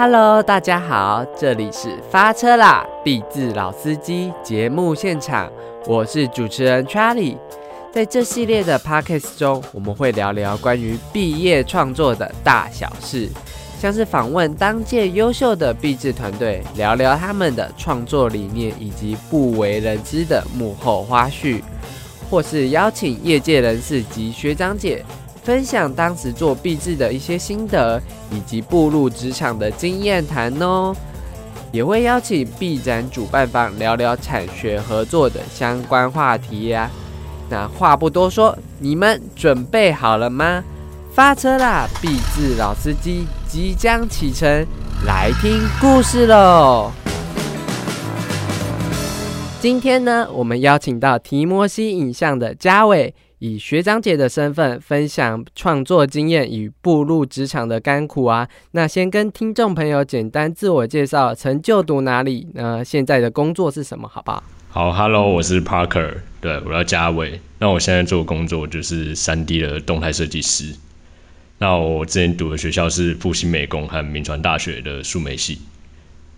Hello，大家好，这里是发车啦，毕字老司机节目现场，我是主持人 Charlie。在这系列的 Podcast 中，我们会聊聊关于毕业创作的大小事，像是访问当届优秀的毕制团队，聊聊他们的创作理念以及不为人知的幕后花絮，或是邀请业界人士及学长姐。分享当时做壁制的一些心得，以及步入职场的经验谈哦。也会邀请毕展主办方聊聊产学合作的相关话题呀。那话不多说，你们准备好了吗？发车啦！毕制老司机即将启程，来听故事喽。今天呢，我们邀请到提摩西影像的嘉伟。以学长姐的身份分享创作经验与步入职场的甘苦啊，那先跟听众朋友简单自我介绍，曾就读哪里？那现在的工作是什么？好不好？好，Hello，我是 Parker，对我叫嘉伟。那我现在做工作就是三 D 的动态设计师。那我之前读的学校是复兴美工和民传大学的数媒系。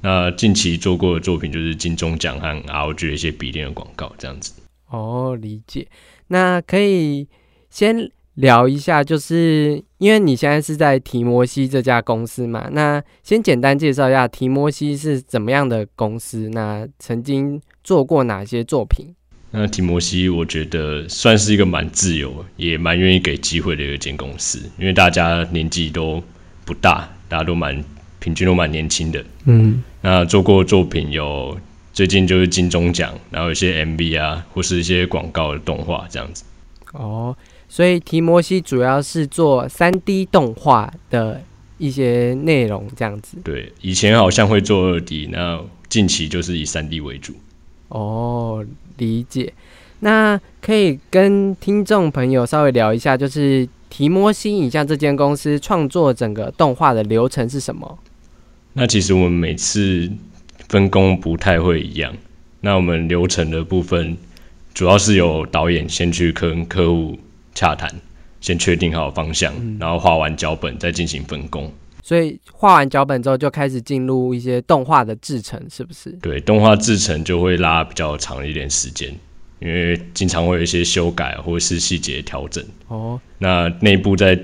那近期做过的作品就是金钟奖和 ROG 的一些笔电的广告，这样子。哦，理解。那可以先聊一下，就是因为你现在是在提摩西这家公司嘛，那先简单介绍一下提摩西是怎么样的公司，那曾经做过哪些作品？那提摩西我觉得算是一个蛮自由，也蛮愿意给机会的一间公司，因为大家年纪都不大，大家都蛮平均都蛮年轻的。嗯，那做过作品有。最近就是金钟奖，然后有些 MV 啊，或是一些广告的动画这样子。哦，所以提摩西主要是做三 D 动画的一些内容这样子。对，以前好像会做二 D，那近期就是以三 D 为主。哦，理解。那可以跟听众朋友稍微聊一下，就是提摩西影像这间公司创作整个动画的流程是什么？那其实我们每次。分工不太会一样，那我们流程的部分，主要是由导演先去跟客户洽谈，先确定好方向，然后画完脚本再进行分工。所以画完脚本之后，就开始进入一些动画的制成，是不是？对，动画制成就会拉比较长一点时间，因为经常会有一些修改或者是细节调整。哦，那内部在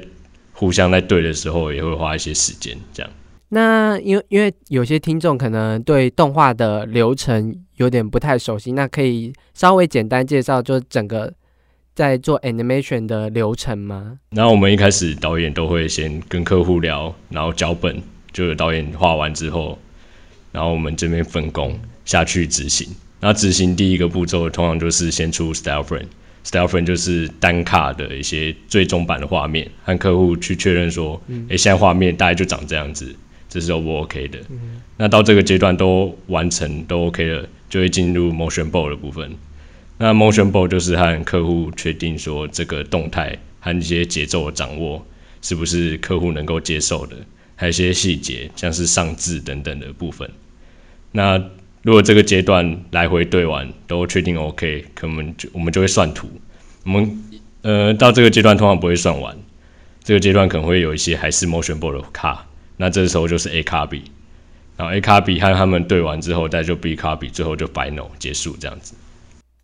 互相在对的时候，也会花一些时间，这样。那因为因为有些听众可能对动画的流程有点不太熟悉，那可以稍微简单介绍，就整个在做 animation 的流程吗？那我们一开始导演都会先跟客户聊，然后脚本就有导演画完之后，然后我们这边分工下去执行。那执行第一个步骤通常就是先出 style frame，style frame 就是单卡的一些最终版的画面，和客户去确认说，哎，现在画面大概就长这样子。这是 O 不 OK 的，那到这个阶段都完成都 OK 了，就会进入 Motion Ball 的部分。那 Motion Ball 就是和客户确定说这个动态和一些节奏的掌握是不是客户能够接受的，还有一些细节像是上字等等的部分。那如果这个阶段来回对完都确定 OK，可能就我们就会算图。我们呃到这个阶段通常不会算完，这个阶段可能会有一些还是 Motion Ball 的卡。那这时候就是 A 卡比，然后 A 卡比和他们对完之后，再就 B 卡比，最后就 Final 结束这样子。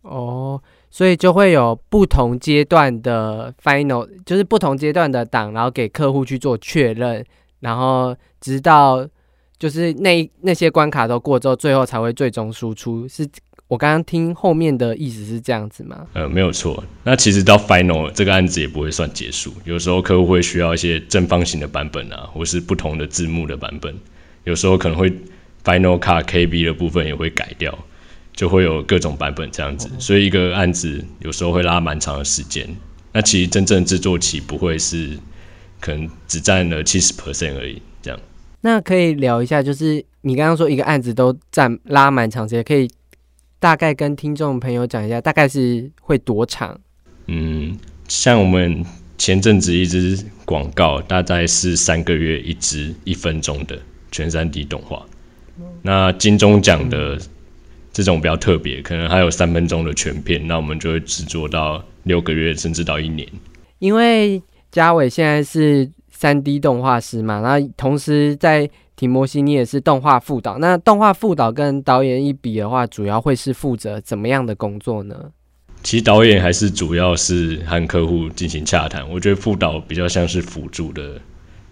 哦，所以就会有不同阶段的 Final，就是不同阶段的档，然后给客户去做确认，然后直到就是那那些关卡都过之后，最后才会最终输出是。我刚刚听后面的意思是这样子吗？呃，没有错。那其实到 final 这个案子也不会算结束，有时候客户会需要一些正方形的版本啊，或是不同的字幕的版本，有时候可能会 final cut KB 的部分也会改掉，就会有各种版本这样子。所以一个案子有时候会拉蛮长的时间。那其实真正制作期不会是可能只占了七十 percent 而已，这样。那可以聊一下，就是你刚刚说一个案子都占拉蛮长时间，可以。大概跟听众朋友讲一下，大概是会多长？嗯，像我们前阵子一支广告，大概是三个月一支一分钟的全三 D 动画。那金钟奖的这种比较特别，可能还有三分钟的全片，那我们就会制作到六个月甚至到一年。因为嘉伟现在是三 D 动画师嘛，然后同时在。提摩西，你也是动画副导。那动画副导跟导演一比的话，主要会是负责怎么样的工作呢？其实导演还是主要是和客户进行洽谈，我觉得副导比较像是辅助的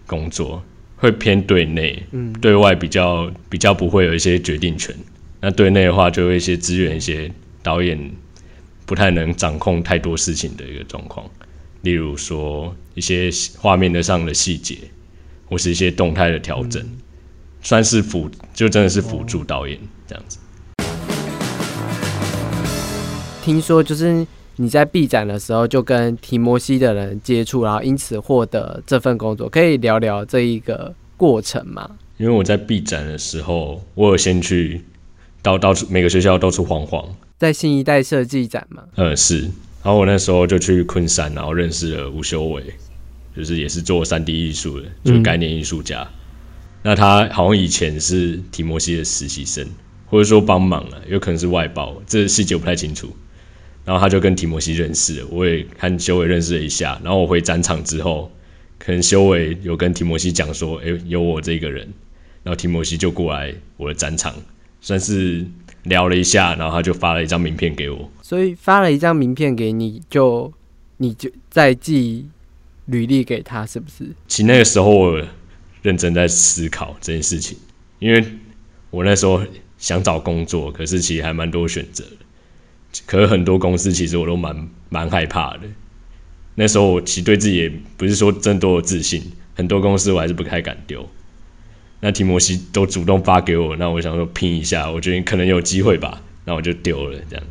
工作，会偏对内，嗯，对外比较比较不会有一些决定权。那对内的话，就会一些支援一些导演不太能掌控太多事情的一个状况，例如说一些画面的上的细节。或是一些动态的调整，算是辅，就真的是辅助导演这样子。听说就是你在 B 展的时候就跟提摩西的人接触，然后因此获得这份工作，可以聊聊这一个过程吗？因为我在 B 展的时候，我有先去到到处每个学校到处晃晃，在新一代设计展嘛。呃是，然后我那时候就去昆山，然后认识了吴修伟。就是也是做三 D 艺术的，就是概念艺术家。那他好像以前是提摩西的实习生，或者说帮忙了，有可能是外包，这细节我不太清楚。然后他就跟提摩西认识了，我也和修伟认识了一下。然后我回展场之后，可能修伟有跟提摩西讲说：“哎，有我这个人。”然后提摩西就过来我的展场，算是聊了一下，然后他就发了一张名片给我。所以发了一张名片给你，就你就再寄。履历给他是不是？其实那个时候我认真在思考这件事情，因为我那时候想找工作，可是其实还蛮多选择，可是很多公司其实我都蛮蛮害怕的。那时候我其实对自己也不是说真多有自信，很多公司我还是不太敢丢。那提摩西都主动发给我，那我想说拼一下，我觉得可能有机会吧，那我就丢了这样。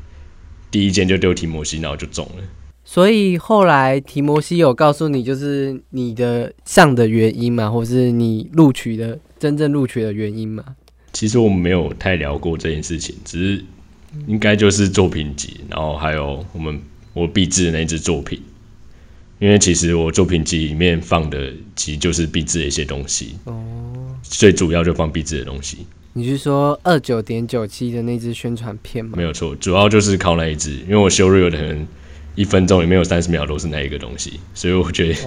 第一件就丢提摩西，那我就中了。所以后来提摩西有告诉你，就是你的上的原因嘛，或是你录取的真正录取的原因嘛？其实我们没有太聊过这件事情，只是应该就是作品集，然后还有我们我毕制的那支作品。因为其实我作品集里面放的其实就是毕制的一些东西哦，最主要就放毕制的东西。你是说二九点九七的那支宣传片吗？没有错，主要就是靠那一支，因为我修瑞有的人。一分钟里面有三十秒都是那一个东西，所以我觉得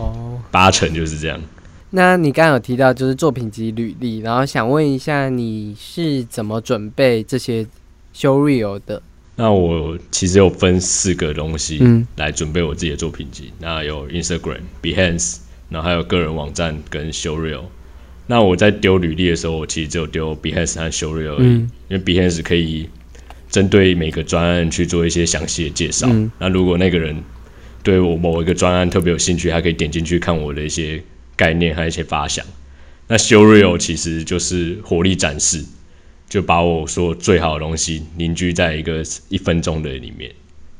八成就是这样。那你刚刚有提到就是作品集履历，然后想问一下你是怎么准备这些修 real 的？那我其实有分四个东西来准备我自己的作品集。那有 Instagram、Behance，然后还有个人网站跟修 real。那我在丢履历的时候，我其实只有丢 Behance 和修 real，因为 Behance 可以。针对每个专案去做一些详细的介绍。那如果那个人对我某一个专案特别有兴趣，他可以点进去看我的一些概念和一些发想。那 Show Real 其实就是火力展示，就把我说最好的东西凝聚在一个一分钟的里面，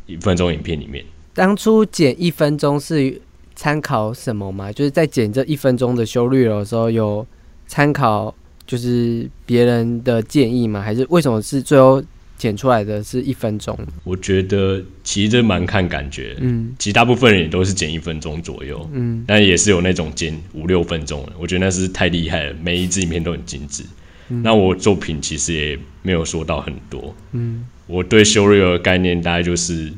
一分钟影片里面。当初剪一分钟是参考什么吗？就是在剪这一分钟的 Show Real 的时候，有参考就是别人的建议吗？还是为什么是最后？剪出来的是一分钟，我觉得其实这蛮看感觉，嗯，其实大部分人也都是剪一分钟左右，嗯，但也是有那种剪五六分钟的，我觉得那是太厉害了，每一支影片都很精致。那我作品其实也没有说到很多，嗯，我对修 real 的概念大概就是，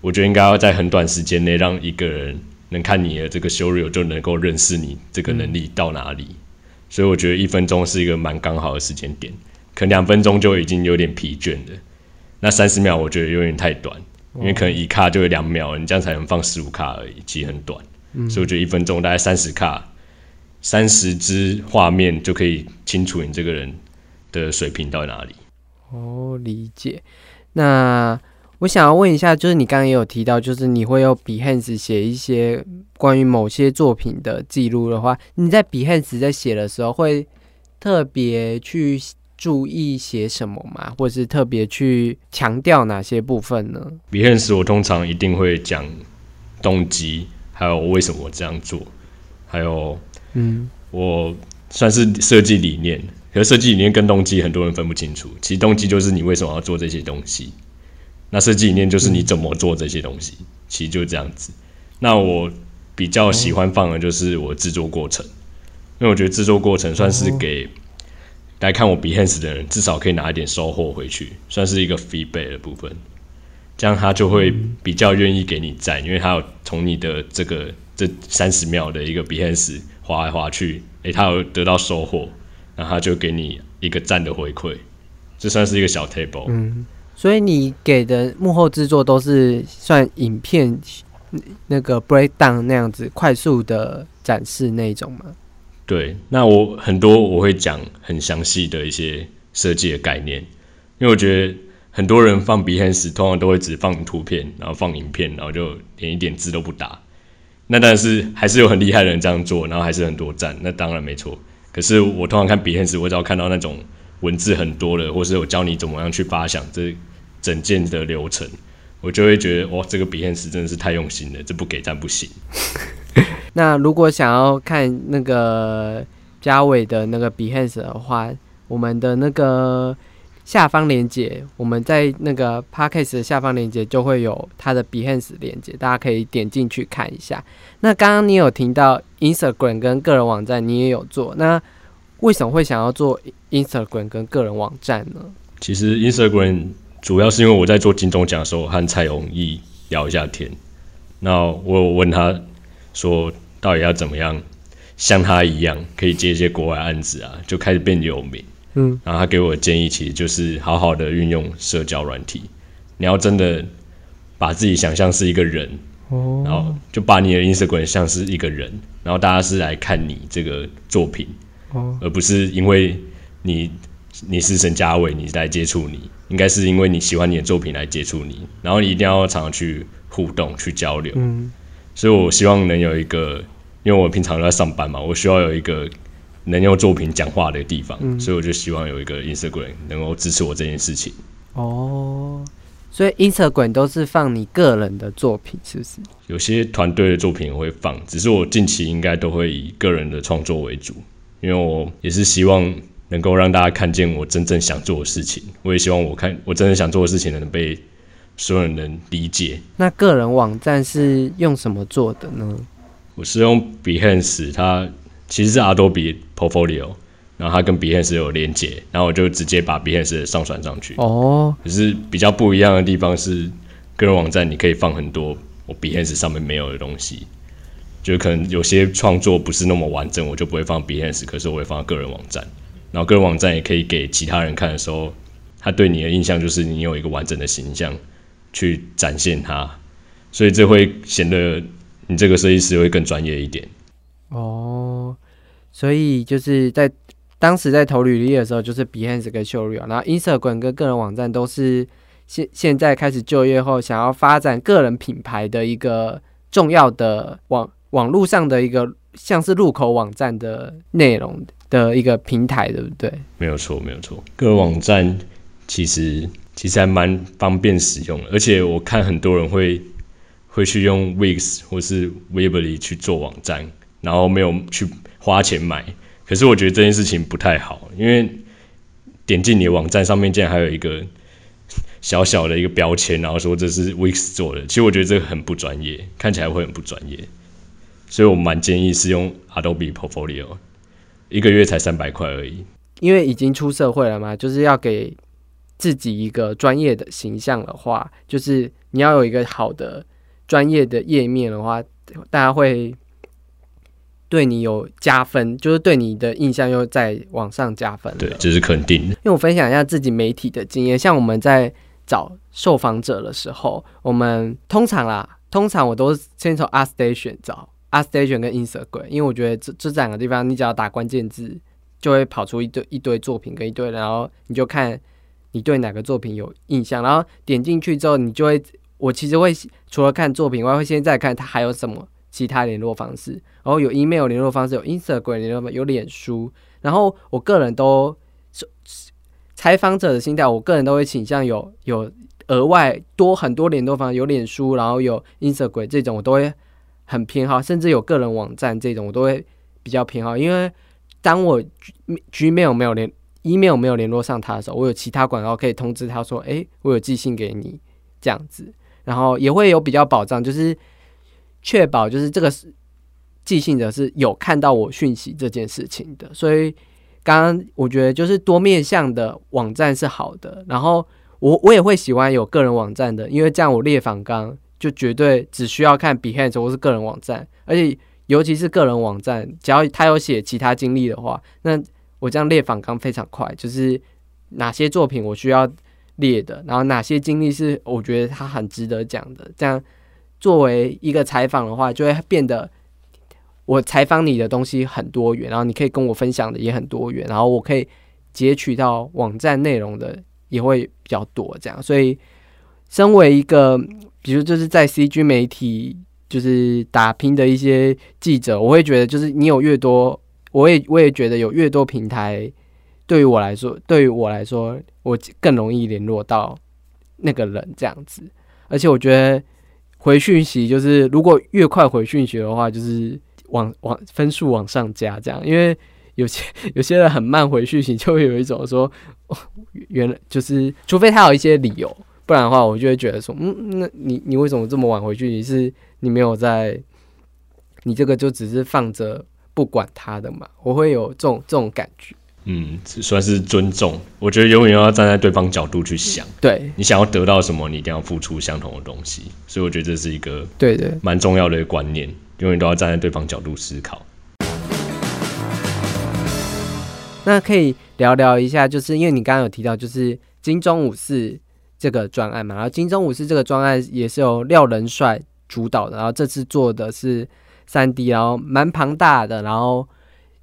我觉得应该要在很短时间内让一个人能看你的这个修 real 就能够认识你这个能力到哪里，所以我觉得一分钟是一个蛮刚好的时间点。可能两分钟就已经有点疲倦了，那三十秒我觉得有点太短，因为可能一卡就有两秒，你这样才能放十五卡而已，其实很短。所以我觉得一分钟大概三十卡，三十支画面就可以清楚你这个人的水平到哪里。哦，理解。那我想要问一下，就是你刚刚也有提到，就是你会用 Behance 写一些关于某些作品的记录的话，你在 Behance 在写的时候会特别去。注意些什么吗？或者是特别去强调哪些部分呢？Behance 我通常一定会讲动机，还有为什么我这样做，还有嗯，我算是设计理念。可是设计理念跟动机很多人分不清楚。其实动机就是你为什么要做这些东西，那设计理念就是你怎么做这些东西。其实就这样子。那我比较喜欢放的就是我制作过程，因为我觉得制作过程算是给。来看我 Behance 的人，至少可以拿一点收获回去，算是一个 feedback 的部分。这样他就会比较愿意给你赞，因为他有从你的这个这三十秒的一个 Behance 滑来滑去，诶，他有得到收获，然后他就给你一个赞的回馈，这算是一个小 table。嗯，所以你给的幕后制作都是算影片那个 breakdown 那样子快速的展示那种吗？对，那我很多我会讲很详细的一些设计的概念，因为我觉得很多人放鼻鼾时通常都会只放图片，然后放影片，然后就连一点字都不打。那但是还是有很厉害的人这样做，然后还是很多赞，那当然没错。可是我通常看鼻鼾时我只要看到那种文字很多的，或是我教你怎么样去发想这整件的流程，我就会觉得哇，这个鼻鼾时真的是太用心了，这不给赞不行。那如果想要看那个嘉伟的那个 Behance 的话，我们的那个下方链接，我们在那个 Podcast 的下方链接就会有他的 Behance 链接，大家可以点进去看一下。那刚刚你有听到 Instagram 跟个人网站，你也有做，那为什么会想要做 Instagram 跟个人网站呢？其实 Instagram 主要是因为我在做金钟奖的时候和蔡永义聊一下天，那我有问他。说到底要怎么样像他一样可以接一些国外案子啊，就开始变有名。嗯，然后他给我的建议其实就是好好的运用社交软体。你要真的把自己想象是一个人，哦，然后就把你的 Instagram 像是一个人，然后大家是来看你这个作品，哦，而不是因为你你是沈佳伟你来接触你，应该是因为你喜欢你的作品来接触你，然后你一定要常常去互动去交流。嗯。所以，我希望能有一个，因为我平常都在上班嘛，我需要有一个能用作品讲话的地方，所以我就希望有一个 Instagram 能够支持我这件事情。哦，所以 Instagram 都是放你个人的作品，是不是？有些团队的作品会放，只是我近期应该都会以个人的创作为主，因为我也是希望能够让大家看见我真正想做的事情。我也希望我看我真正想做的事情能被。所有人能理解。那个人网站是用什么做的呢？我是用 Behance，它其实是 Adobe Portfolio，然后它跟 Behance 有连接，然后我就直接把 Behance 上传上去。哦。可是比较不一样的地方是，个人网站你可以放很多我 Behance 上面没有的东西，就可能有些创作不是那么完整，我就不会放 Behance，可是我会放个人网站。然后个人网站也可以给其他人看的时候，他对你的印象就是你有一个完整的形象。去展现它，所以这会显得你这个设计师会更专业一点。哦，所以就是在当时在投履历的时候，就是 Behance 跟 Showreel，然后 Instagram 跟个人网站都是现现在开始就业后想要发展个人品牌的一个重要的网网络上的一个像是入口网站的内容的一个平台，对不对？没有错，没有错。个人网站其实。其实还蛮方便使用，而且我看很多人会会去用 Wix 或是 Weebly 去做网站，然后没有去花钱买。可是我觉得这件事情不太好，因为点进你的网站上面竟然还有一个小小的一个标签，然后说这是 Wix 做的。其实我觉得这个很不专业，看起来会很不专业。所以我蛮建议是用 Adobe Portfolio，一个月才三百块而已。因为已经出社会了嘛，就是要给。自己一个专业的形象的话，就是你要有一个好的专业的页面的话，大家会对你有加分，就是对你的印象又在往上加分。对，这是肯定的。因为我分享一下自己媒体的经验，像我们在找受访者的时候，我们通常啦，通常我都是先从 a Station 找 a Station 跟 Instagram，因为我觉得这这两个地方，你只要打关键字，就会跑出一堆一堆作品跟一堆，然后你就看。你对哪个作品有印象？然后点进去之后，你就会，我其实会除了看作品外，会先再看它还有什么其他联络方式。然后有 email 联络方式，有 Instagram 联络方，有脸书。然后我个人都采访者的心态，我个人都会倾向有有额外多很多联络方式，有脸书，然后有 Instagram 这种，我都会很偏好。甚至有个人网站这种，我都会比较偏好，因为当我 Gmail 没有连。Email 没有联络上他的时候，我有其他管道可以通知他说：“哎，我有寄信给你。”这样子，然后也会有比较保障，就是确保就是这个寄信者是有看到我讯息这件事情的。所以，刚刚我觉得就是多面向的网站是好的。然后，我我也会喜欢有个人网站的，因为这样我列访纲就绝对只需要看 Behance 或是个人网站，而且尤其是个人网站，只要他有写其他经历的话，那。我这样列访纲非常快，就是哪些作品我需要列的，然后哪些经历是我觉得他很值得讲的，这样作为一个采访的话，就会变得我采访你的东西很多元，然后你可以跟我分享的也很多元，然后我可以截取到网站内容的也会比较多，这样，所以身为一个比如就是在 CG 媒体就是打拼的一些记者，我会觉得就是你有越多，我也我也觉得有越多平台，对于我来说，对于我来说，我更容易联络到那个人这样子，而且我觉得回讯息就是如果越快回讯息的话，就是往往分数往上加这样，因为有些 有些人很慢回讯息，就会有一种说，哦 原来就是除非他有一些理由。不然的话，我就会觉得说，嗯，那你你为什么这么晚回去？你是你没有在，你这个就只是放着不管他的嘛？我会有这种这种感觉。嗯，算是尊重。我觉得永远要站在对方角度去想，对你想要得到什么，你一定要付出相同的东西。所以我觉得这是一个对对，蛮重要的一个观念，永远都要站在对方角度思考。那可以聊聊一下，就是因为你刚刚有提到，就是金钟武士这个专案嘛，然后金钟武士这个专案也是由廖仁帅主导的，然后这次做的是三 D，然后蛮庞大的，然后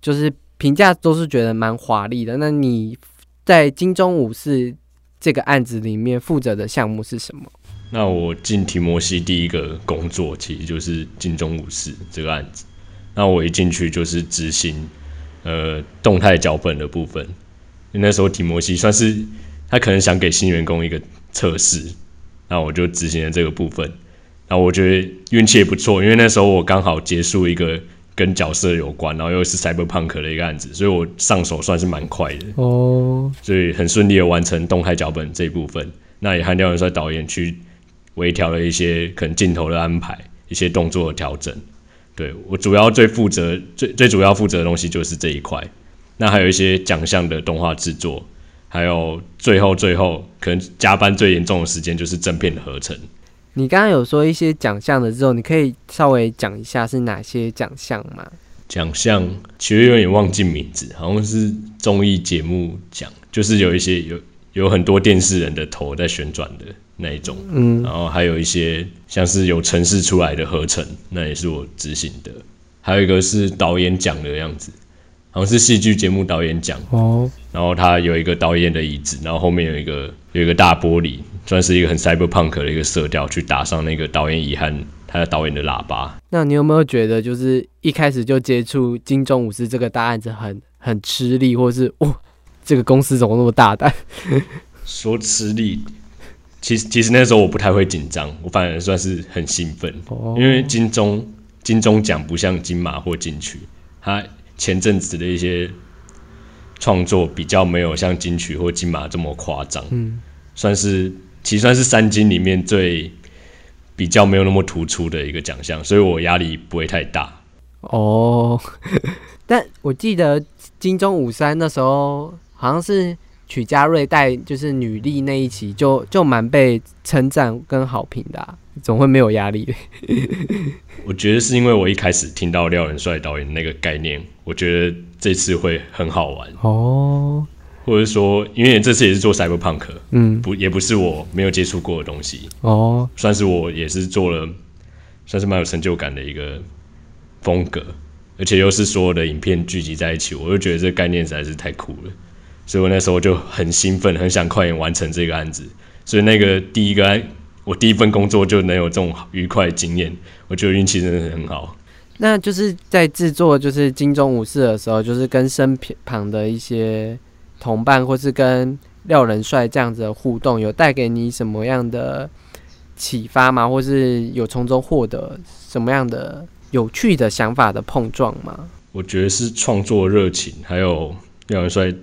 就是评价都是觉得蛮华丽的。那你在金钟武士这个案子里面负责的项目是什么？那我进提摩西第一个工作，其实就是金钟武士这个案子。那我一进去就是执行呃动态脚本的部分，那时候提摩西算是他可能想给新员工一个测试，那我就执行了这个部分。然后我觉得运气也不错，因为那时候我刚好结束一个跟角色有关，然后又是 Cyberpunk 的一个案子，所以我上手算是蛮快的。哦，所以很顺利的完成动态脚本这一部分。那也和廖元帅导演去微调了一些可能镜头的安排，一些动作的调整。对我主要最负责、最最主要负责的东西就是这一块。那还有一些奖项的动画制作，还有最后最后可能加班最严重的时间就是正片的合成。你刚刚有说一些奖项的之后，你可以稍微讲一下是哪些奖项吗？奖项其实有点忘记名字，好像是综艺节目奖，就是有一些有有很多电视人的头在旋转的那一种，嗯，然后还有一些像是有城市出来的合成，那也是我执行的。还有一个是导演奖的样子，好像是戏剧节目导演奖，哦，然后它有一个导演的椅子，然后后面有一个有一个大玻璃，算是一个很 cyberpunk 的一个色调，去打上那个导演遗憾他的导演的喇叭。那你有没有觉得，就是一开始就接触金钟武士这个大案子很很吃力，或是哇，这个公司怎么那么大胆？说吃力，其实其实那时候我不太会紧张，我反而算是很兴奋，哦因为金钟金钟奖不像金马或金曲，它前阵子的一些创作比较没有像金曲或金马这么夸张，嗯，算是其实算是三金里面最比较没有那么突出的一个奖项，所以我压力不会太大。哦，但我记得金钟五三那时候好像是曲家瑞带就是女力那一期就就蛮被称赞跟好评的、啊，总会没有压力。我觉得是因为我一开始听到廖仁帅导演那个概念，我觉得这次会很好玩，哦，或者说因为这次也是做 cyberpunk，嗯，不也不是我没有接触过的东西，哦，算是我也是做了，算是蛮有成就感的一个风格，而且又是所有的影片聚集在一起，我就觉得这个概念实在是太酷了，所以我那时候就很兴奋，很想快点完成这个案子，所以那个第一个案，我第一份工作就能有这种愉快的经验，我觉得运气真的很好。那就是在制作就是金钟武士的时候，就是跟身旁的一些同伴，或是跟廖仁帅这样子的互动，有带给你什么样的启发吗？或是有从中获得什么样的有趣的想法的碰撞吗？我觉得是创作热情，还有廖仁帅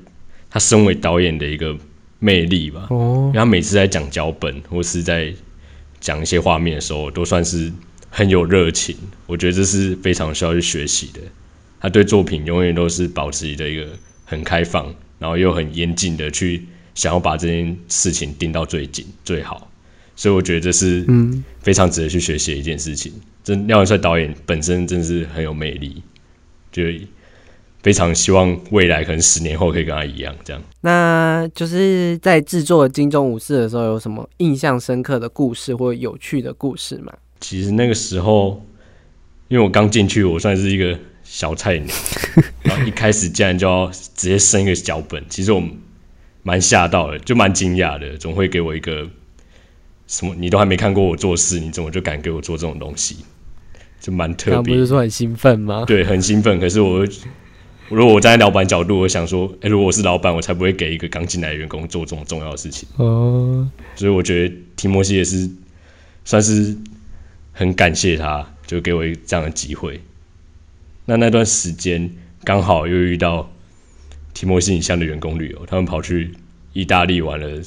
他身为导演的一个魅力吧。哦因为他每次在讲脚本或是在讲一些画面的时候，都算是很有热情。我觉得这是非常需要去学习的。他对作品永远都是保持着一个很开放，然后又很严谨的去想要把这件事情盯到最紧最好。所以我觉得这是嗯，非常值得去学习的一件事情。这廖文帅导演本身真是很有魅力，就非常希望未来可能十年后可以跟他一样这样。那就是在制作金钟武士的时候，有什么印象深刻的故事或有趣的故事吗？其实那个时候，因为我刚进去，我算是一个小菜鸟，然后一开始竟然就要直接升一个脚本，其实我蛮吓到的，就蛮惊讶的，总会给我一个什么你都还没看过我做事，你怎么就敢给我做这种东西？就蛮特别。不是说很兴奋吗？对，很兴奋。可是我，如果我站在老板角度，我想说，哎，如果我是老板，我才不会给一个刚进来的员工做这种重要的事情。哦。所以我觉得提摩西也是算是。很感谢他，就给我一这样的机会。那那段时间刚好又遇到提摩西影像的员工旅游，他们跑去意大利玩了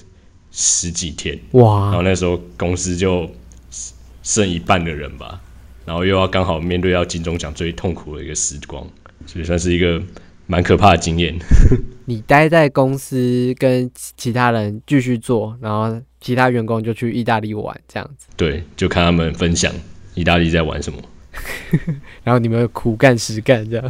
十几天。哇！然后那时候公司就剩一半的人吧，然后又要刚好面对要金钟奖最痛苦的一个时光，所以算是一个蛮可怕的经验。你待在公司跟其他人继续做，然后。其他员工就去意大利玩，这样子。对，就看他们分享意大利在玩什么，然后你们苦干实干这样。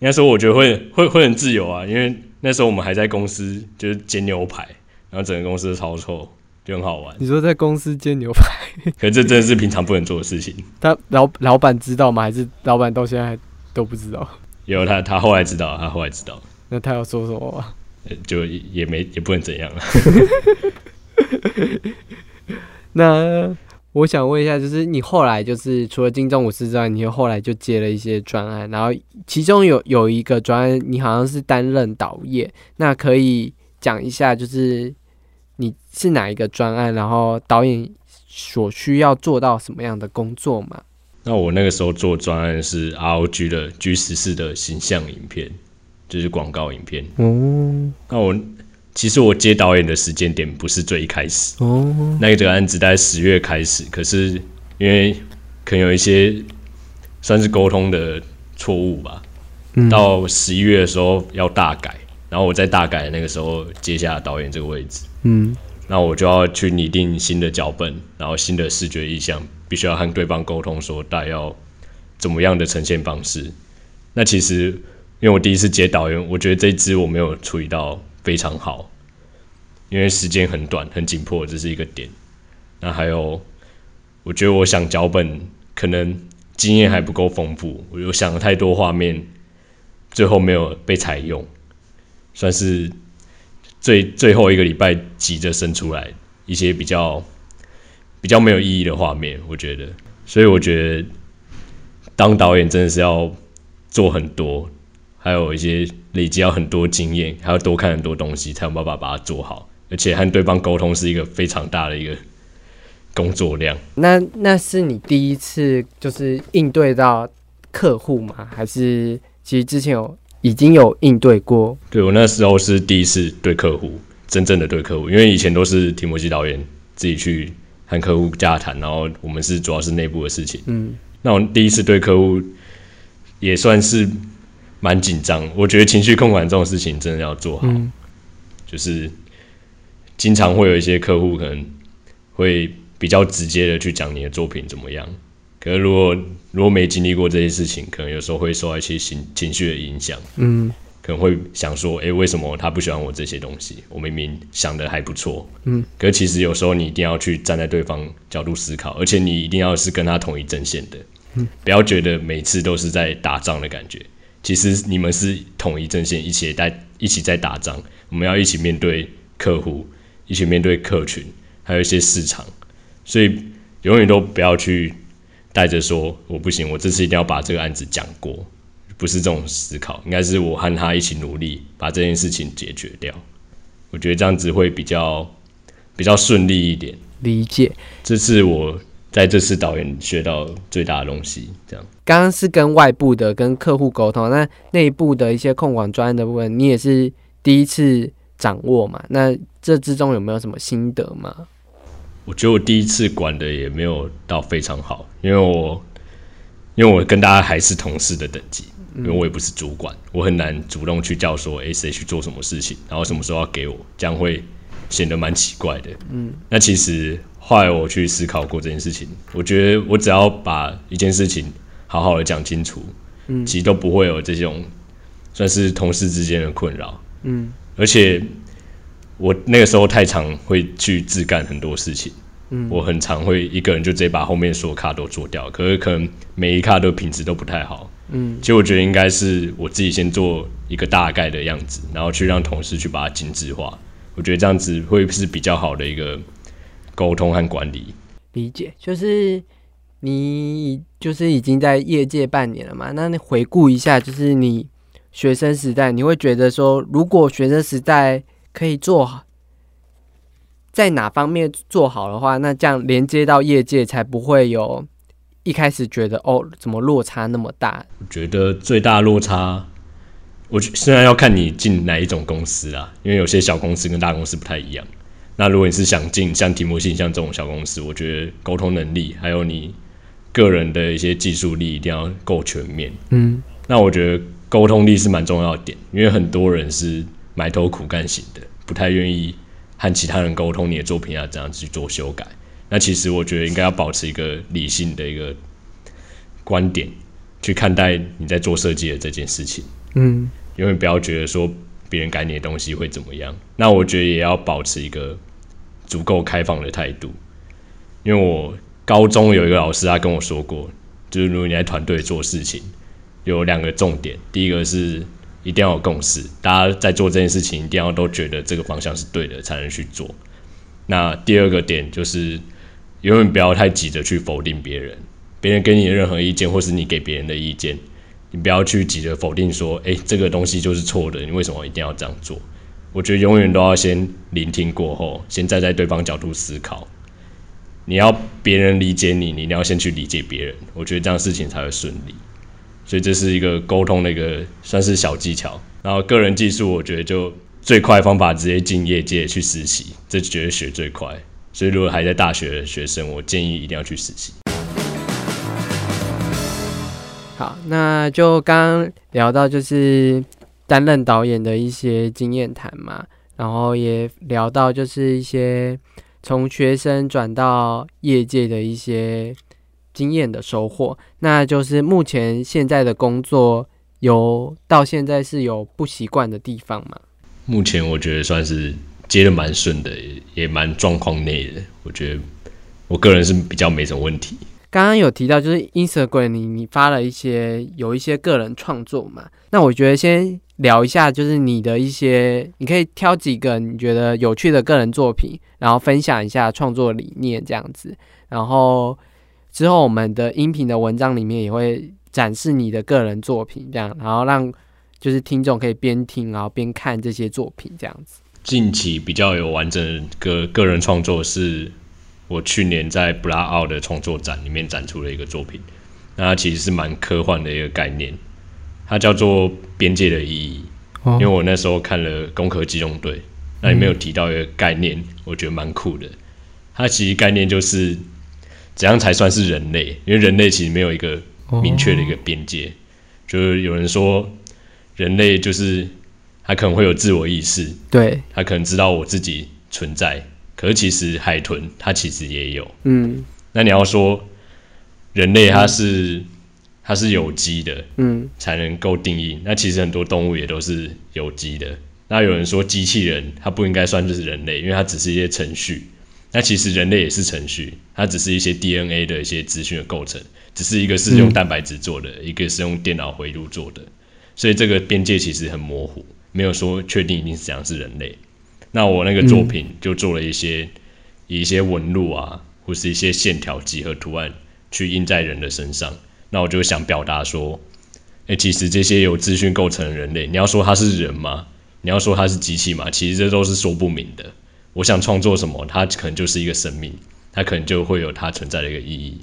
应该说，我觉得会会会很自由啊，因为那时候我们还在公司，就是煎牛排，然后整个公司超臭，就很好玩。你说在公司煎牛排，可这真的是平常不能做的事情。他老老板知道吗？还是老板到现在都不知道？有他，他后来知道，他后来知道。那他要说什么吗？就也没也不能怎样了。那我想问一下，就是你后来就是除了金钟武士之外，你又后来就接了一些专案，然后其中有有一个专案，你好像是担任导演，那可以讲一下，就是你是哪一个专案，然后导演所需要做到什么样的工作吗？那我那个时候做专案是 ROG 的 G 十四的形象影片，就是广告影片。哦，那我。其实我接导演的时间点不是最一开始，哦，那个案子在十月开始，可是因为可能有一些算是沟通的错误吧，到十一月的时候要大改，然后我在大改那个时候接下导演这个位置，嗯，那我就要去拟定新的脚本，然后新的视觉意向，必须要和对方沟通说大概要怎么样的呈现方式。那其实因为我第一次接导演，我觉得这支我没有处理到。非常好，因为时间很短，很紧迫，这是一个点。那还有，我觉得我想脚本可能经验还不够丰富，我又想了太多画面，最后没有被采用，算是最最后一个礼拜急着生出来一些比较比较没有意义的画面。我觉得，所以我觉得当导演真的是要做很多。还有一些累积要很多经验，还要多看很多东西，才有办法把它做好。而且和对方沟通是一个非常大的一个工作量。那那是你第一次就是应对到客户吗？还是其实之前有已经有应对过？对我那时候是第一次对客户，真正的对客户，因为以前都是提摩西导演自己去和客户洽谈，然后我们是主要是内部的事情。嗯，那我第一次对客户也算是。蛮紧张，我觉得情绪控管这种事情真的要做好。就是经常会有一些客户可能会比较直接的去讲你的作品怎么样，可是如果如果没经历过这些事情，可能有时候会受到一些情情绪的影响。嗯，可能会想说，哎，为什么他不喜欢我这些东西？我明明想的还不错。嗯，可是其实有时候你一定要去站在对方角度思考，而且你一定要是跟他同一阵线的。嗯，不要觉得每次都是在打仗的感觉。其实你们是统一阵线，一起在一起在打仗。我们要一起面对客户，一起面对客群，还有一些市场。所以永远都不要去带着说我不行，我这次一定要把这个案子讲过，不是这种思考。应该是我和他一起努力，把这件事情解决掉。我觉得这样子会比较比较顺利一点。理解。这是我。在这次导演学到最大的东西，这样。刚刚是跟外部的、跟客户沟通，那内部的一些控管专业的部分，你也是第一次掌握嘛？那这之中有没有什么心得吗？我觉得我第一次管的也没有到非常好，因为我因为我跟大家还是同事的等级，因为我也不是主管，我很难主动去叫说，哎，谁去做什么事情，然后什么时候要给我，这样会显得蛮奇怪的。嗯，那其实。后来我去思考过这件事情，我觉得我只要把一件事情好好的讲清楚，嗯，其实都不会有这种算是同事之间的困扰。嗯而且我那个时候太常会去自干很多事情，嗯我很常会一个人就直接把后面所有卡都做掉，可是可能每一卡都品质都不太好。嗯其实我觉得应该是我自己先做一个大概的样子，然后去让同事去把它精致化。我觉得这样子会是比较好的一个沟通和管理。理解，就是你就是已经在业界半年了嘛，那你回顾一下，就是你学生时代，你会觉得说，如果学生时代可以做好，在哪方面做好的话，那这样连接到业界才不会有一开始觉得哦，怎么落差那么大？我觉得最大落差，我觉虽然要看你进哪一种公司啦，因为有些小公司跟大公司不太一样。那如果你是想进像提摩信像这种小公司，我觉得沟通能力还有你个人的一些技术力一定要够全面。嗯那我觉得沟通力是蛮重要的点，因为很多人是埋头苦干型的，不太愿意和其他人沟通你的作品要怎样去做修改。那其实我觉得应该要保持一个理性的一个观点去看待你在做设计的这件事情，嗯因为不要觉得说别人改你的东西会怎么样。那我觉得也要保持一个足够开放的态度，因为我高中有一个老师他跟我说过，就是如果你在团队做事情，有两个重点，第一个是一定要有共识，大家在做这件事情一定要都觉得这个方向是对的，才能去做。那第二个点就是永远不要太急着去否定别人，别人给你的任何意见，或是你给别人的意见，你不要去急着否定说，诶，这个东西就是错的，你为什么一定要这样做？我觉得永远都要先聆听过后，先站在对方角度思考。你要别人理解你，你一定要先去理解别人。我觉得这样事情才会顺利。所以这是一个沟通的一个算是小技巧。然后个人技术，我觉得就最快方法直接进业界去实习，这绝对学最快。所以如果还在大学的学生，我建议一定要去实习。好，那就刚聊到就是担任导演的一些经验谈嘛，然后也聊到就是一些从学生转到业界的一些经验的收获。那就是目前现在的工作有到现在是有不习惯的地方吗？目前我觉得算是接的蛮顺的，也也蛮状况内的。我觉得我个人是比较没什么问题。刚刚有提到，就是 Instagram 你你发了一些有一些个人创作嘛，那我觉得先聊一下，就是你的一些，你可以挑几个你觉得有趣的个人作品，然后分享一下创作理念这样子，然后之后我们的音频的文章里面也会展示你的个人作品，这样，然后让就是听众可以边听然后边看这些作品这样子。近期比较有完整的个个人创作是我去年在布拉奥的创作展里面展出的一个作品，那它其实是蛮科幻的一个概念，它叫做边界的意义。因为我那时候看了《攻壳机动队》，那里面有提到一个概念，我觉得蛮酷的。它其实概念就是怎样才算是人类，因为人类其实没有一个明确的一个边界。就是有人说，人类就是他可能会有自我意识，对，他可能知道我自己存在，可是其实海豚它其实也有。嗯那你要说人类它是它是有机的，嗯才能够定义。那其实很多动物也都是有机的。那有人说机器人它不应该算是人类，因为它只是一些程序。那其实人类也是程序，它只是一些 DNA 的一些资讯的构成，只是一个是用蛋白质做的，一个是用电脑回路做的。所以这个边界其实很模糊，没有说确定一定是怎样是人类。那我那个作品就做了一些、以一些纹路啊，或是一些线条几何图案去印在人的身上。那我就想表达说，诶、其实这些由资讯构成的人类，你要说他是人吗？你要说他是机器吗？其实这都是说不明的。我想创作什么，它可能就是一个生命，它可能就会有它存在的一个意义。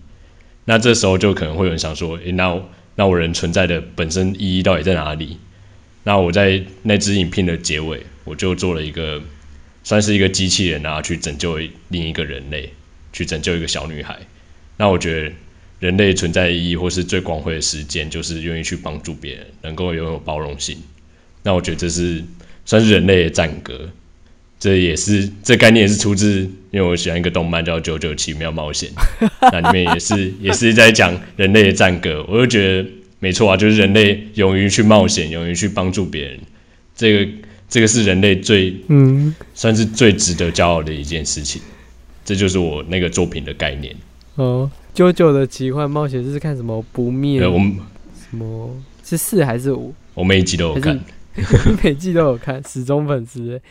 那这时候就可能会有人想说，诶、那那我人存在的本身意义到底在哪里？那我在那支影片的结尾，我就做了一个算是一个机器人啊，去拯救另一个人类，去拯救一个小女孩。那我觉得人类存在的意义，或是最光辉的实践，就是愿意去帮助别人，能够拥有包容性。那我觉得这是算是人类的赞歌。这也是这概念也是出自，因为我喜欢一个动漫叫《九九奇妙冒险》，那里面也是也是在讲人类的赞歌。我就觉得没错啊，就是人类勇于去冒险，勇于去帮助别人，这个这个是人类最嗯，算是最值得骄傲的一件事情。这就是我那个作品的概念。哦，九九的奇幻冒险就是看什么不灭呃，我们什么是四还是五？我每一集都有看，你 每季都有看，始终粉丝欸。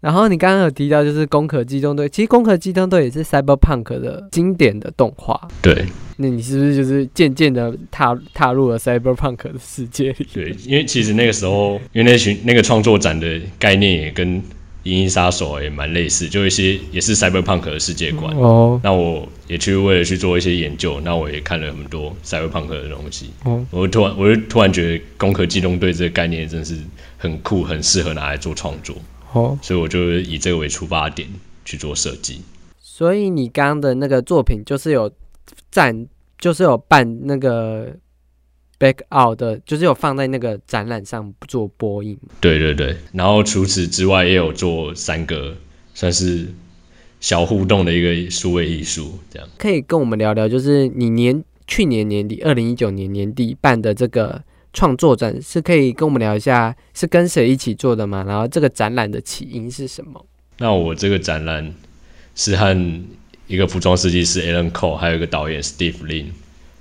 然后你刚刚有提到就是《攻壳机动队》，其实《攻壳机动队》也是 Cyberpunk 的经典的动画。对那你是不是就是渐渐的踏踏入了 Cyberpunk 的世界里？对，因为其实那个时候，因为那群那个创作展的概念也跟《银翼杀手》也蛮类似，就一些也是 Cyberpunk 的世界观。哦那我也去为了去做一些研究，那我也看了很多 Cyberpunk 的东西。哦，我就突然，我就突然觉得《攻壳机动队》这个概念真是很酷，很适合拿来做创作，哦，所以我就以这个为出发点去做设计。所以你刚刚的那个作品就是有展，就是有办那个 back out 的，就是有放在那个展览上做播映。对对对，然后除此之外，也有做三个算是小互动的一个数位艺术，这样。可以跟我们聊聊，就是你年去年年底，二零一九年年底办的这个创作展，是可以跟我们聊一下，是跟谁一起做的吗？然后这个展览的起因是什么？那我这个展览是和一个服装设计师 Alan Cole，还有一个导演 Steve Lin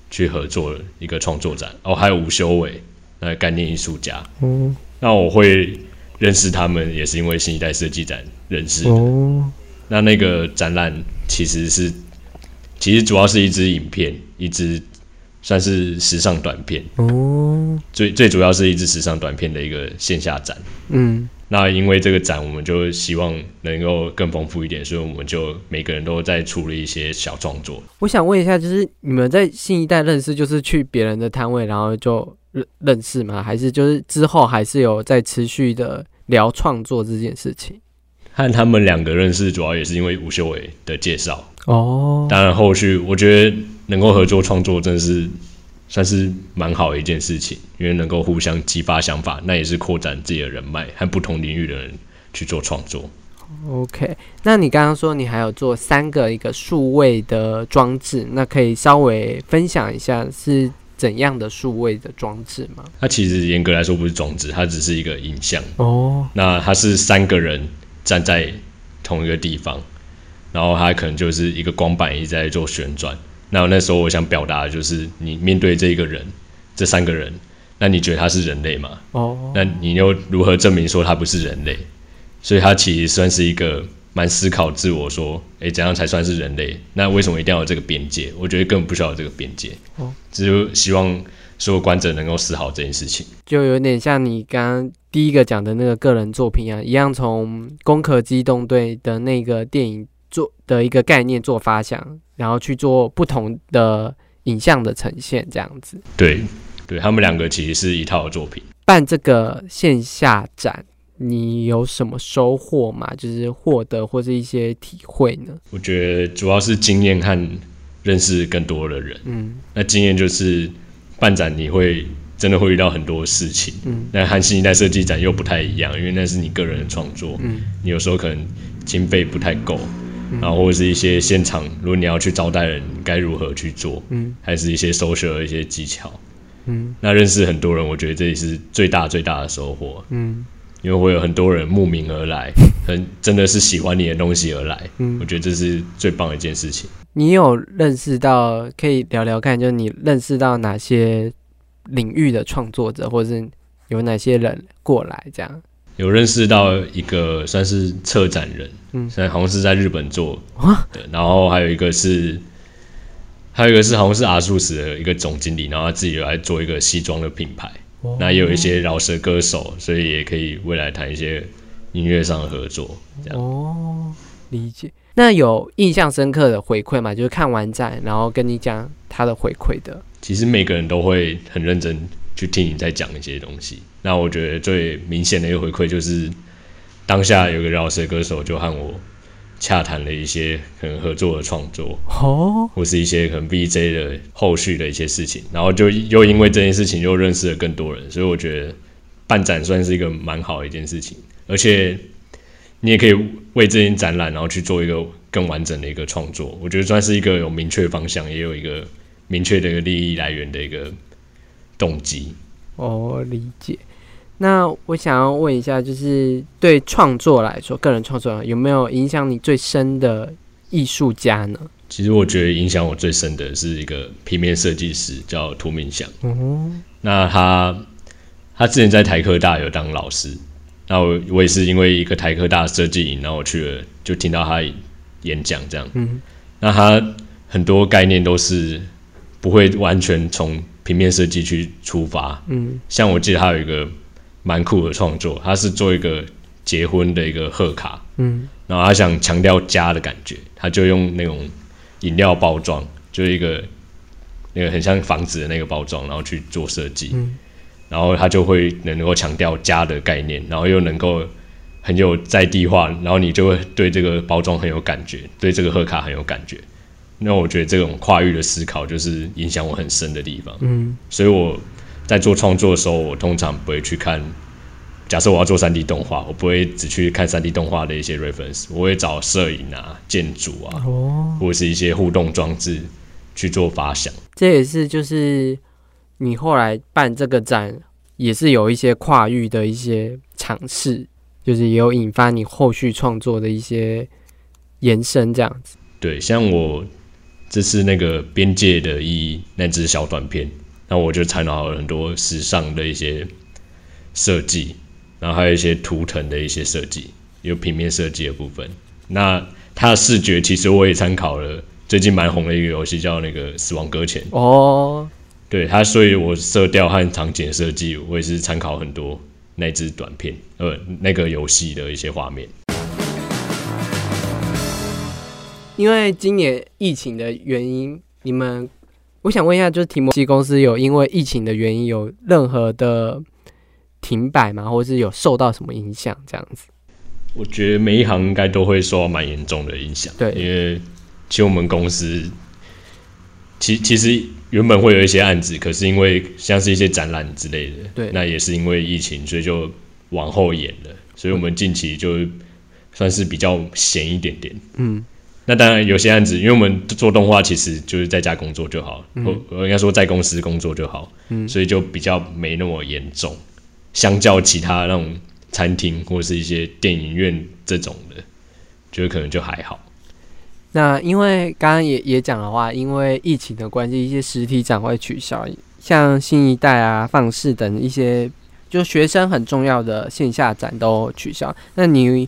去合作一个创作展，哦，还有吴修伟，那概念艺术家。哦那我会认识他们，也是因为新一代设计展认识的。哦那那个展览其实是，其实主要是一支影片，一支算是时尚短片，哦，最最主要是一支时尚短片的一个线下展。嗯，那因为这个展，我们就希望能够更丰富一点，所以我们就每个人都在处理一些小创作。我想问一下，就是你们在新一代认识，就是去别人的摊位，然后就认认识吗？还是就是之后还是有在持续的聊创作这件事情？和他们两个认识，主要也是因为吴秀伟的介绍。哦，当然，后续我觉得能够合作创作，真的是算是蛮好的一件事情，因为能够互相激发想法，那也是扩展自己的人脉，和不同领域的人去做创作。OK，那你刚刚说你还有做三个一个数位的装置，那可以稍微分享一下是怎样的数位的装置吗？它其实严格来说不是装置，它只是一个影像。哦，那它是三个人站在同一个地方，然后它可能就是一个光板一直在做旋转。那那时候我想表达的就是，你面对这一个人，这三个人，那你觉得他是人类吗？哦，那你又如何证明说他不是人类？所以他其实算是一个蛮思考自我，说，诶，怎样才算是人类？那为什么一定要有这个边界？我觉得根本不需要有这个边界，哦只有希望所有观者能够思考这件事情。就有点像你刚刚第一个讲的那个个人作品啊，一样从《攻壳机动队》的那个电影做的一个概念做发想，然后去做不同的影像的呈现，这样子对，对他们两个其实是一套的作品。办这个线下展。你有什么收获吗？就是获得或是一些体会呢？我觉得主要是经验和认识更多的人。嗯那经验就是办展你会真的会遇到很多事情，嗯那和新一代设计展又不太一样，因为那是你个人的创作，嗯你有时候可能经费不太够，嗯然后或者是一些现场，如果你要去招待人，该如何去做，嗯还是一些 social 的一些技巧。嗯那认识很多人，我觉得这也是最大最大的收获，嗯因为会有很多人慕名而来，很真的是喜欢你的东西而来，嗯我觉得这是最棒的一件事情。你有认识到，可以聊聊看，就是你认识到哪些领域的创作者，或者是有哪些人过来这样？有认识到一个算是策展人，嗯现在好像是在日本做哇的，然后还有一个是，还有一个是好像是阿素斯的一个总经理，然后他自己有来做一个西装的品牌，那也有一些饶舌歌手，所以也可以未来谈一些音乐上的合作，这样。哦，理解。那有印象深刻的回馈吗？就是看完展，然后跟你讲他的回馈的。其实每个人都会很认真去听你在讲一些东西。那我觉得最明显的一个回馈就是，当下有个饶舌歌手就和我洽谈了一些可能合作的创作，哦，或是一些可能 VJ 的后续的一些事情，然后就又因为这件事情又认识了更多人，所以我觉得办展算是一个蛮好的一件事情，而且你也可以为这件展览然后去做一个更完整的一个创作，我觉得算是一个有明确方向，也有一个明确的一个利益来源的一个动机。哦，理解。那我想要问一下，就是对创作来说，个人创作有没有影响你最深的艺术家呢？其实我觉得影响我最深的是一个平面设计师，叫涂明祥。哦，那他他之前在台科大有当老师，那我我也是因为一个台科大设计营，然后我去了就听到他演讲这样。嗯，那他很多概念都是不会完全从平面设计去出发。嗯，像我记得他有一个蛮酷的创作，他是做一个结婚的一个贺卡，嗯，然后他想强调家的感觉，他就用那种饮料包装，就是一个那个很像房子的那个包装，然后去做设计，嗯然后他就会能够强调家的概念，然后又能够很有在地化，然后你就会对这个包装很有感觉，对这个贺卡很有感觉。那我觉得这种跨域的思考就是影响我很深的地方。嗯，所以我在做创作的时候，我通常不会去看。假设我要做三 D 动画，我不会只去看三 D 动画的一些 reference，我会找摄影啊、建筑啊，哦，或者是一些互动装置去做发想。这也是就是你后来办这个展，也是有一些跨域的一些尝试，就是也有引发你后续创作的一些延伸，这样子。对，像我这次那个边界的意义那只小短片，那我就参考了很多时尚的一些设计，然后还有一些图腾的一些设计，有平面设计的部分。那它的视觉其实我也参考了最近蛮红的一个游戏，叫那个《死亡搁浅》。哦，对它，所以我色调和场景设计，我也是参考很多那支短片，呃，那个游戏的一些画面。因为今年疫情的原因，你们，我想问一下，就是提摩西公司有因为疫情的原因有任何的停摆吗？或者是有受到什么影响？这样子？我觉得每一行应该都会受到蛮严重的影响，对因为其实我们公司，其其实原本会有一些案子，可是因为像是一些展览之类的，对那也是因为疫情，所以就往后延了，所以我们近期就算是比较闲一点点。嗯那当然有些案子，因为我们做动画其实就是在家工作就好，或我应该说在公司工作就好，嗯所以就比较没那么严重。相较其他那种餐厅或是一些电影院这种的，觉得可能就还好。那因为刚刚也也讲的话，因为疫情的关系，一些实体展会取消，像新一代啊、放肆等一些就学生很重要的线下展都取消。那你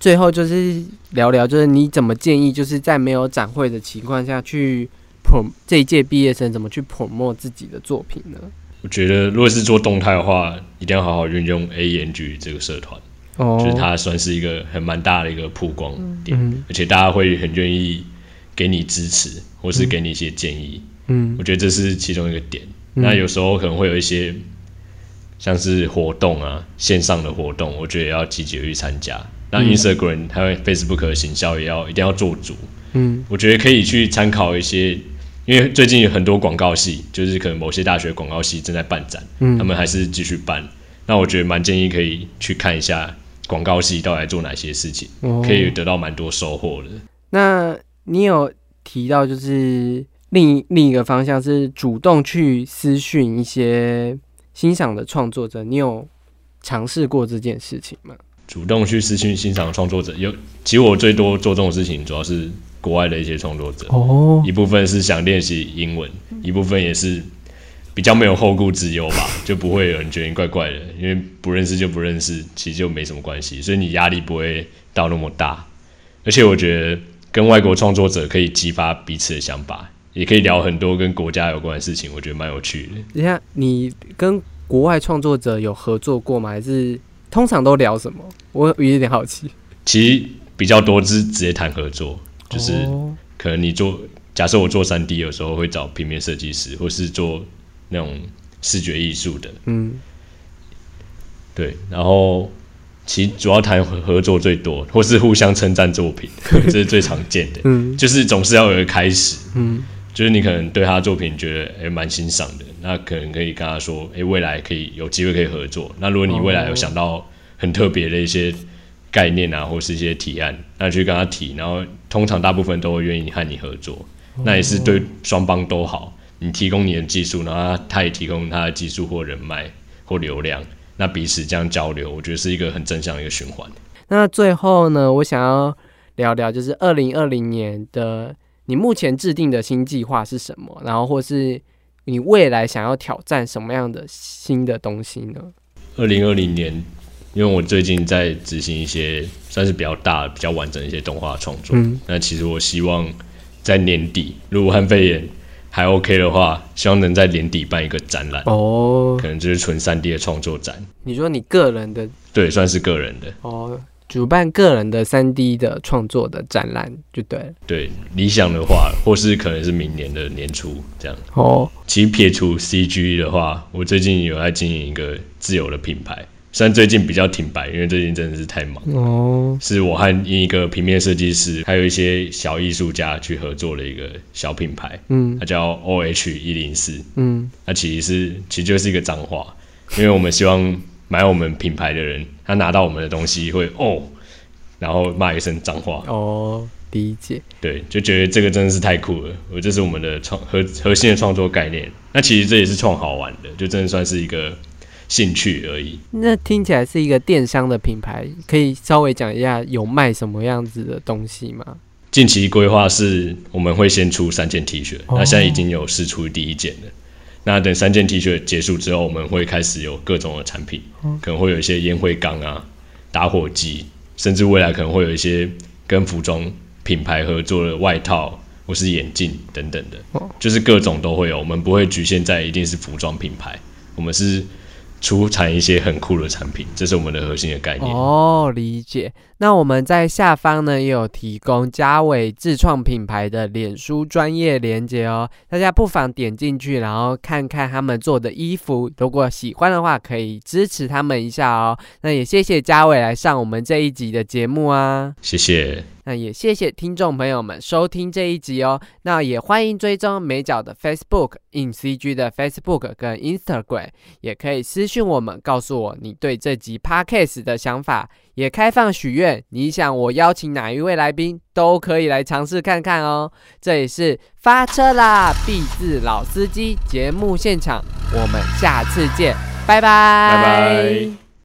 最后就是聊聊，就是你怎么建议，就是在没有展会的情况下去 prom 这一届毕业生怎么去 promote 自己的作品呢？我觉得如果是做动态的话，一定要好好运用 AENG 这个社团，哦就是它算是一个很蛮大的一个曝光点，嗯而且大家会很愿意给你支持，或是给你一些建议。嗯我觉得这是其中一个点。嗯那有时候可能会有一些像是活动啊，线上的活动，我觉得也要积极地去参加。那嗯 Instagram 还有 Facebook 的行销也要一定要做足。嗯我觉得可以去参考一些，因为最近有很多广告系，就是可能某些大学广告系正在办展，嗯他们还是继续办。那我觉得蛮建议可以去看一下广告系到底做哪些事情，哦可以得到蛮多收获的。那你有提到，就是另一另一个方向是主动去私讯一些欣赏的创作者，你有尝试过这件事情吗？主动去私信欣赏创作者，有其实我最多做这种事情，主要是国外的一些创作者，哦，一部分是想练习英文，一部分也是比较没有后顾之忧吧，就不会有人觉得你怪怪的，因为不认识就不认识，其实就没什么关系，所以你压力不会到那么大。而且我觉得跟外国创作者可以激发彼此的想法，也可以聊很多跟国家有关的事情，我觉得蛮有趣的。等一下，你跟国外创作者有合作过吗？还是通常都聊什么？我有点好奇。其实比较多是直接谈合作，就是哦可能你做，假设我做三 D 有时候会找平面设计师，或是做那种视觉艺术的，嗯对，然后其实主要谈合合作最多，或是互相称赞作品，这是最常见的。嗯就是总是要有一个开始，嗯就是你可能对他的作品觉得诶蛮欣赏的，那可能可以跟他说，诶未来可以有机会可以合作。那如果你未来有想到很特别的一些概念啊，或是一些提案，那去跟他提，然后通常大部分都会愿意和你合作，那也是对双方都好。你提供你的技术，然后他他也提供他的技术或人脉或流量，那彼此这样交流，我觉得是一个很正向的一个循环。那最后呢，我想要聊聊，就是二零二零年的你目前制定的新计划是什么？然后或是你未来想要挑战什么样的新的东西呢？二零二零年，因为我最近在执行一些算是比较大、比较完整的一些动画创作。嗯那其实我希望在年底，如果武汉肺炎还 OK 的话，希望能在年底办一个展览，哦，可能就是纯三 D 的创作展。你说你个人的对，算是个人的。哦，主办个人的三 D 的创作的展览就对了。对，理想的话，或是可能是明年的年初这样。哦，其实撇除 CG 的话，我最近有在经营一个自由的品牌，虽然最近比较停摆，因为最近真的是太忙。哦，是我和一个平面设计师，还有一些小艺术家去合作的一个小品牌，嗯它叫 OH 一零四。嗯，它其实是其实就是一个脏话，因为我们希望买我们品牌的人，他拿到我们的东西会哦，然后骂一声脏话，哦，理解。对，就觉得这个真的是太酷了。我这是我们的创核核心的创作概念。那其实这也是创好玩的，就真的算是一个兴趣而已。那听起来是一个电商的品牌，可以稍微讲一下有卖什么样子的东西吗？近期规划是我们会先出三件 T 恤，哦那现在已经有试出第一件了。那等三件 T 恤结束之后，我们会开始有各种的产品，哦可能会有一些烟灰缸啊、打火机，甚至未来可能会有一些跟服装品牌合作的外套或是眼镜等等的，哦就是各种都会有。我们不会局限在一定是服装品牌，我们是出产一些很酷的产品，这是我们的核心的概念。哦，理解。那我们在下方呢也有提供嘉伟自创品牌的脸书专业连接哦，大家不妨点进去，然后看看他们做的衣服，如果喜欢的话，可以支持他们一下哦。那也谢谢嘉伟来上我们这一集的节目啊。谢谢。那也谢谢听众朋友们收听这一集哦。那也欢迎追踪美角的 Facebook、In CG 的 Facebook 跟 Instagram，也可以私讯我们，告诉我你对这集 Podcast 的想法，也开放许愿，你想我邀请哪一位来宾，都可以来尝试看看哦。这里是发车啦，B 字老司机节目现场，我们下次见，拜拜，拜拜。